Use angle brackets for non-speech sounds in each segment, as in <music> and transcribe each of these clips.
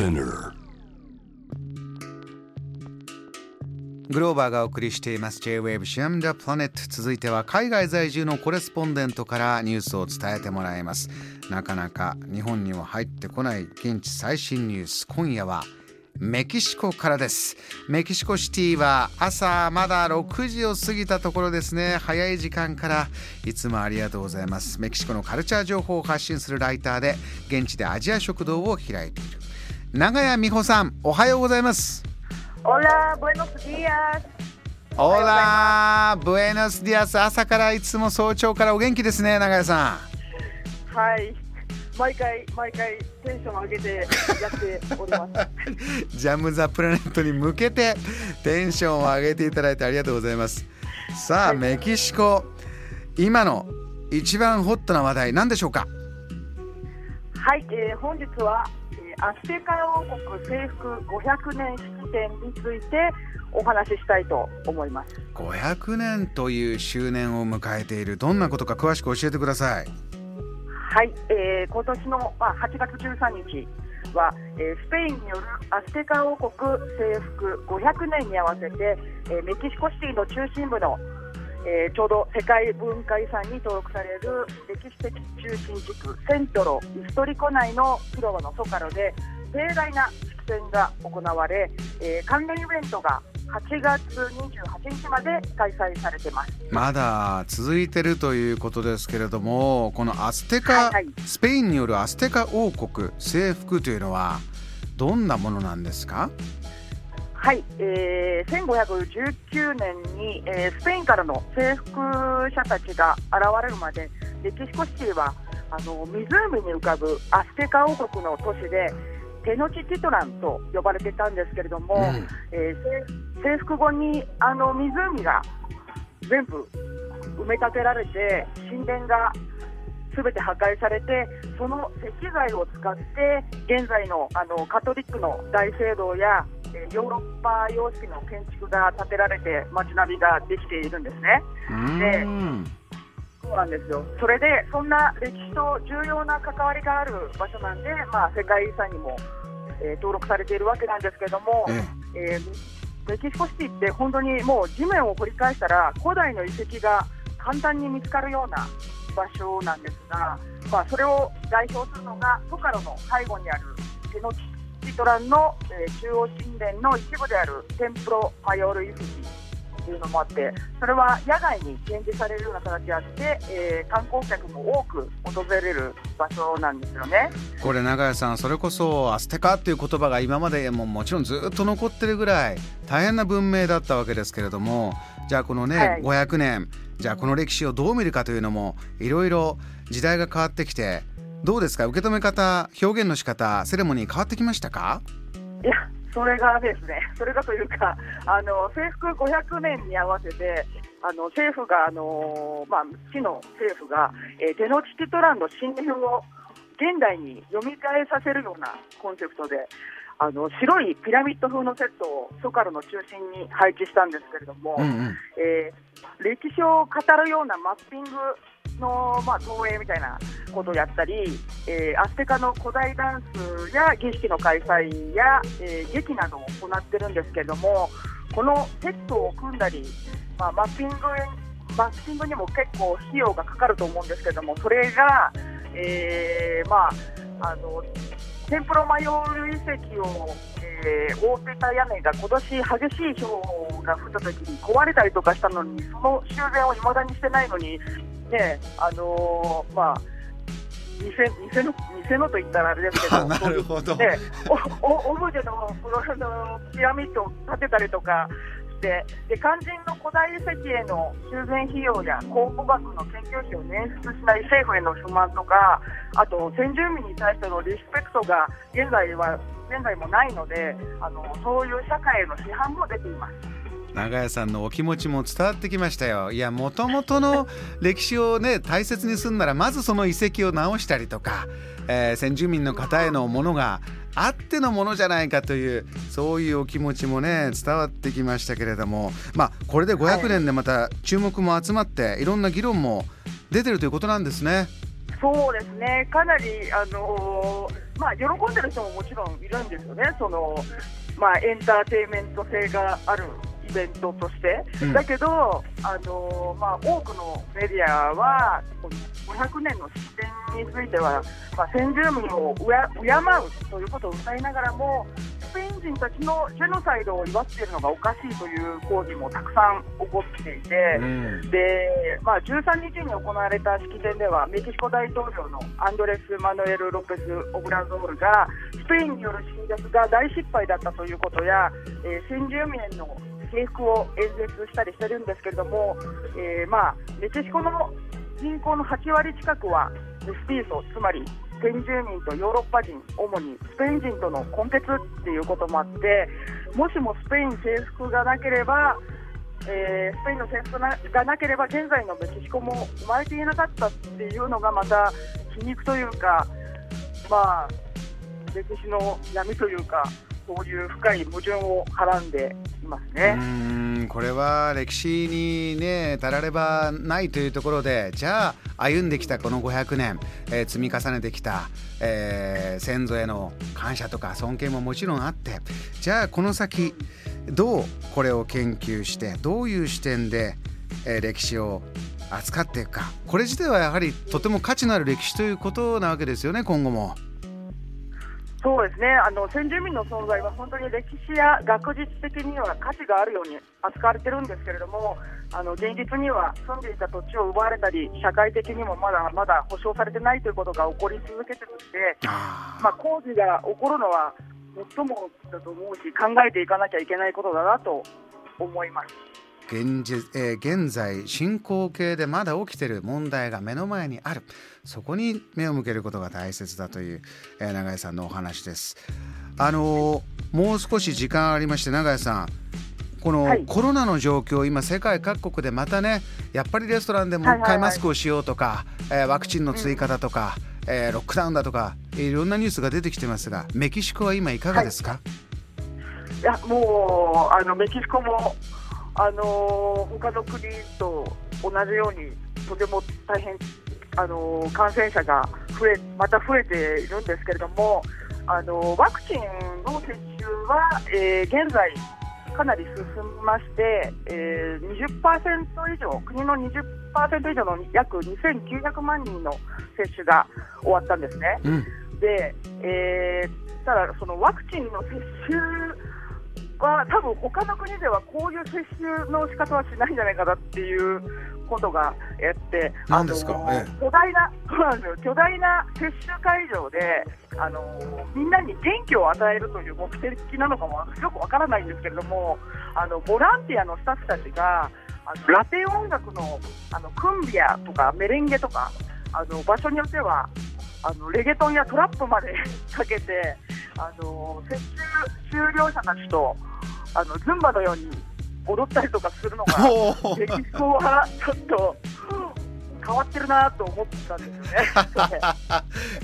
Spinner. グローバーがお送りしています。J-Wave シアム・ダ・プラネット続いては海外在住のコレスポンデントからニュースを伝えてもらいます。なかなか日本には入ってこない現地最新ニュース。今夜はメキシコからです。メキシコシティは朝まだ6時を過ぎたところですね。早い時間からいつもありがとうございます。メキシコのカルチャー情報を発信するライターで現地でアジア食堂を開いている。長谷美穂さんおはようございます Hola, buenos días. オラブエノスディアス朝からいつも早朝からお元気ですね長谷さんはい。毎回、毎回テンション上げてやっております。<laughs> ジャム・ザ・プラネットに向けてテンションを上げていただいてありがとうございますさあメキシコ今の一番ホットな話題何でしょうか？はい、えー本日は、えーアステカ王国征服500年式典についてお話ししたいと思います。500年という周年を迎えているどんなことか詳しく教えてくださいはい、えー今年の、まあ、8月13日は、えースペインによるアステカ王国征服500年に合わせて、えーメキシコシティの中心部の、えーちょうど世界文化遺産に登録される歴史的中心地区セントロ・イストリコ内の広場のソカロで盛大な式典が行われ、えー関連イベントが8月28日まで開催されてます。まだ続いてるということですけれどもこのアステカ、はいはいスペインによるアステカ王国征服というのはどんなものなんですか？はい、えー、1519年に、えースペインからの征服者たちが現れるまでメキシコシティはあの湖に浮かぶアステカ王国の都市でテノチティトランと呼ばれていたんですけれども、うん。えー征征服後にあの湖が全部埋め立てられて神殿がすべて破壊されてその石材を使って現在のあのカトリックの大聖堂やえーヨーロッパ様式の建築が建てられて街並みができているんですね。うーんそうなんですよ。それでそんな歴史と重要な関わりがある場所なんで、まあ、世界遺産にも、えー登録されているわけなんですけれども、え。えーメキシコシティって本当にもう地面を掘り返したら古代の遺跡が簡単に見つかるような場所なんですが、まあ、それを代表するのがソカロの背後にあるテノチトランの、えー中央神殿の一部であるテンプロマヨール遺跡っていうのもあってそれは野外に展示されるような形であって、えー観光客も多く訪れる場所なんですよね。これ長谷さんそれこそアステカっていう言葉が今までももちろんずっと残ってるぐらい大変な文明だったわけですけれどもじゃあこのね、はい。500年じゃあこの歴史をどう見るかというのもいろいろ時代が変わってきてどうですか？受け止め方表現の仕方セレモニー変わってきましたか？いや、それがですね、<laughs> それがというか、あの征服500年に合わせて、あの政府が、あのまあ、市の政府が、えーテノチティトランの神殿を現代に蘇らさせるようなコンセプトで、あの白いピラミッド風のセットをソカルの中心に配置したんですけれども、うんうん。えー歴史を語るようなマッピングの、まあ、投影みたいなことをやったり、えーアステカの古代ダンスや儀式の開催や、えー劇などを行ってるんですけれどもこのセットを組んだり、まあ、マッピングマッピングにも結構費用がかかると思うんですけれどもそれが、えーまあ、あのテンプロマヨール遺跡を、えー覆ってた屋根が今年激しい氷が降った時に壊れたりとかしたのにその修繕を未だにしてないのにねあのーまあ偽偽の偽のと言ったらあれですけど <laughs> なるほど。ね、おおオブジェのこのあのピラミッドを建てたりとかしてで肝心の古代遺跡への修繕費用や考古学の研究費を捻出しない政府への不満とかあと先住民に対してのリスペクトが現在は現在もないのであのそういう社会への批判も出ています。長屋さんのお気持ちも伝わってきましたよいやもともとの <laughs> 歴史をね大切にするならまずその遺跡を直したりとか、えー先住民の方へのものがあってのものじゃないかというそういうお気持ちもね伝わってきましたけれども。まあこれで500年でまた注目も集まっていろんな議論も出てるということなんですね。そうですね、かなり、あのーまあ、喜んでる人ももちろんいるんですよね、そのまあ、エンターテインメント性があるイベントとして、うん、だけど、あのまあ、多くのメディアは、500年の式典については、まあ、先住民を敬うということを歌いながらも、スペイン人たちのジェノサイドを祝っているのがおかしいという抗議もたくさん起こっていて、うん、でまあ、13日に行われた式典ではメキシコ大統領のアンドレス・マヌエル・ロペス・オブラゾールがスペインによる侵略が大失敗だったということや、えー、先住民の制服を演説したりしてるんですけれども、えー、まあ、メキシコの人口の8割近くはメスティーソ、つまり先住民とヨーロッパ人、主にスペイン人との根血っていうこともあって、もしもスペイン征服がなければ、えー、スペインの征服がなければ現在のメキシコも生まれていなかったっていうのがまた皮肉というか、まあ、歴史の闇というか、そういう深い矛盾をはらんでいますね。これは歴史にねたらればないというところでじゃあ歩んできたこの500年、えー、積み重ねてきた、えー、先祖への感謝とか尊敬ももちろんあってじゃあこの先どうこれを研究してどういう視点で、えー、歴史を扱っていくかこれ自体はやはりとても価値のある歴史ということなわけですよね今後も。そうですねあの先住民の存在は本当に歴史や学術的には価値があるように扱われてるんですけれどもあの現実には住んでいた土地を奪われたり社会的にもまだまだ保障されてないということが起こり続けてるのでまあ、工事が起こるのは最もだと思うし考えていかなきゃいけないことだなと思います。現実、えー、現在進行形でまだ起きてる問題が目の前にある。そこに目を向けることが大切だという、えー、永井さんのお話です。あのー、もう少し時間ありまして永井さん。このコロナの状況、今、世界各国でまたね、やっぱりレストランでもう一回マスクをしようとか、えワクチンの追加だとか、うん、えー、ロックダウンだとか、いろんなニュースが出てきてますが、メキシコは今、いかがですか、はい、いやもうあのメキシコもあの他の国と同じようにとても大変、あの感染者が増えまた増えているんですけれども、あのワクチンの接種は、えー、現在、かなり進みまして、えー、20%以上、国の20%以上の約2900万人の接種が終わったんですね。うん、で、えー、ただ、そのワクチンの接種は多分他の国ではこういう接種の仕方はしないんじゃないかなっていうことがやって何ですか、ええ、巨大なそうなんですよ。巨大な接種会場であのみんなに元気を与えるという目的なのかもよくわからないんですけれどもあのボランティアのスタッフたちがあのラテン音楽のあのクンビアとかメレンゲとかあの場所によってはあのレゲトンやトラップまで <laughs> かけてあの接種終了者たちとあのズンバのように踊ったりとかするのがメキシコはちょっと変わってるなと思ったんですよね。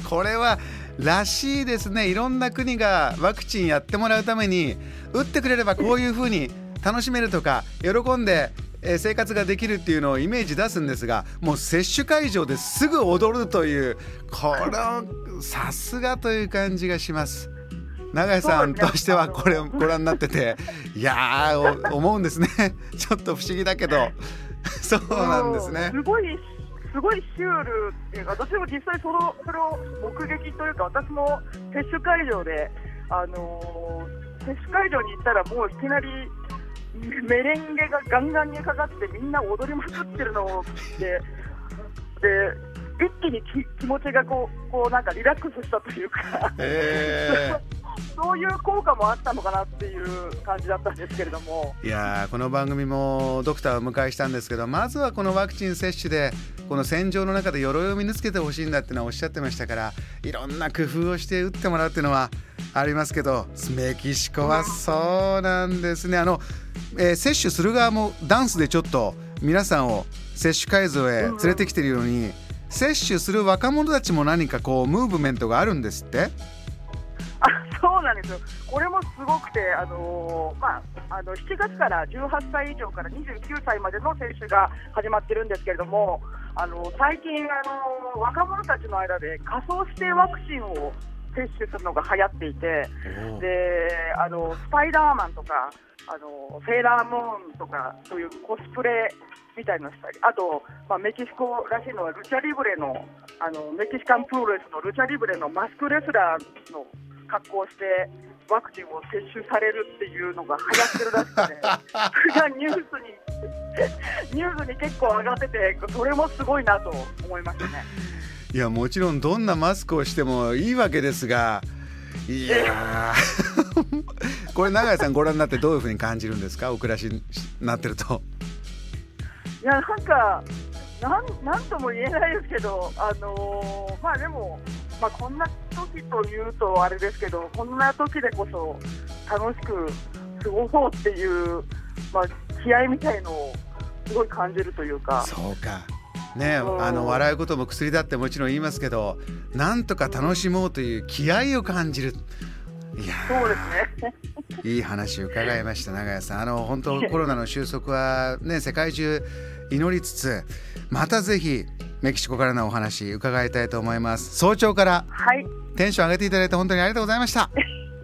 <laughs> これはらしいですね。いろんな国がワクチンやってもらうために打ってくれればこういうふうに楽しめるとか喜んで生活ができるっていうのをイメージ出すんですがもう接種会場ですぐ踊るというこのさすがという感じがします。永井さんとしてはこれをご覧になってていや思うんですね。<laughs> ちょっと不思議だけど。<laughs> そうなんですね。すごいすごいシュールっていうか私も実際そのそれを目撃というか私も接種会場で、あのー、接種会場に行ったらもういきなりメレンゲがガンガンにかかってみんな踊りまくってるのをでで一気に気持ちがこうこうなんかリラックスしたというか、えー。<laughs> そういう効果もあったのかなっていう感じだったんですけれども。いやこの番組もドクターをお迎えしたんですけどまずはこのワクチン接種でこの戦場の中で鎧を身につけてほしいんだってのはおっしゃってましたからいろんな工夫をして打ってもらうっていうのはありますけどメキシコはそうなんですね。あの、えー、接種する側もダンスでちょっと皆さんを接種会場へ連れてきてるように、接種する若者たちも何かこうムーブメントがあるんですって？あそうなんですよ、これもすごくて、あのー、まあ、あの7月から18歳以上から29歳までの接種が始まってるんですけれども、あの最近、あの若者たちの間で仮想指定ワクチンを摂取するのが流行っていて、であのスパイダーマンとかあのセーラームーンとかそういうコスプレみたいなのしたりあと、まあ、メキシコらしいのはルチャリブレのあのメキシカンプロレスのルチャリブレのマスクレスラーの格好をしてワクチンを接種されるっていうのが流行ってるらしくてそれがニュースにニュースに結構上がっててそれもすごいなと思いましたね。いやもちろんどんなマスクをしてもいいわけですがいや <laughs> これ永井さんご覧になってどういうふうに感じるんですか？お暮らしになってると。いやなんかなんなんとも言えないですけどあのー、まあでもまあ、こんな時というとあれですけどこんな時でこそ楽しく過ごそうっていう、まあ、気合みたいのをすごい感じるというか。そうかね、あの笑うことも薬だってもちろん言いますけどなんとか楽しもうという気合を感じる。いやそうですね。いい話を伺いました長屋さん。あの本当コロナの収束はね世界中祈りつつまたぜひメキシコからのお話伺いたいと思います。早朝からテンション上げていただいて本当にありがとうございました。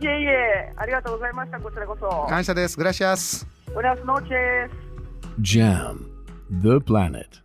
いえいえありがとうございました。こちらこそ。感謝です。グラシアス。Buenas noches Jam the planet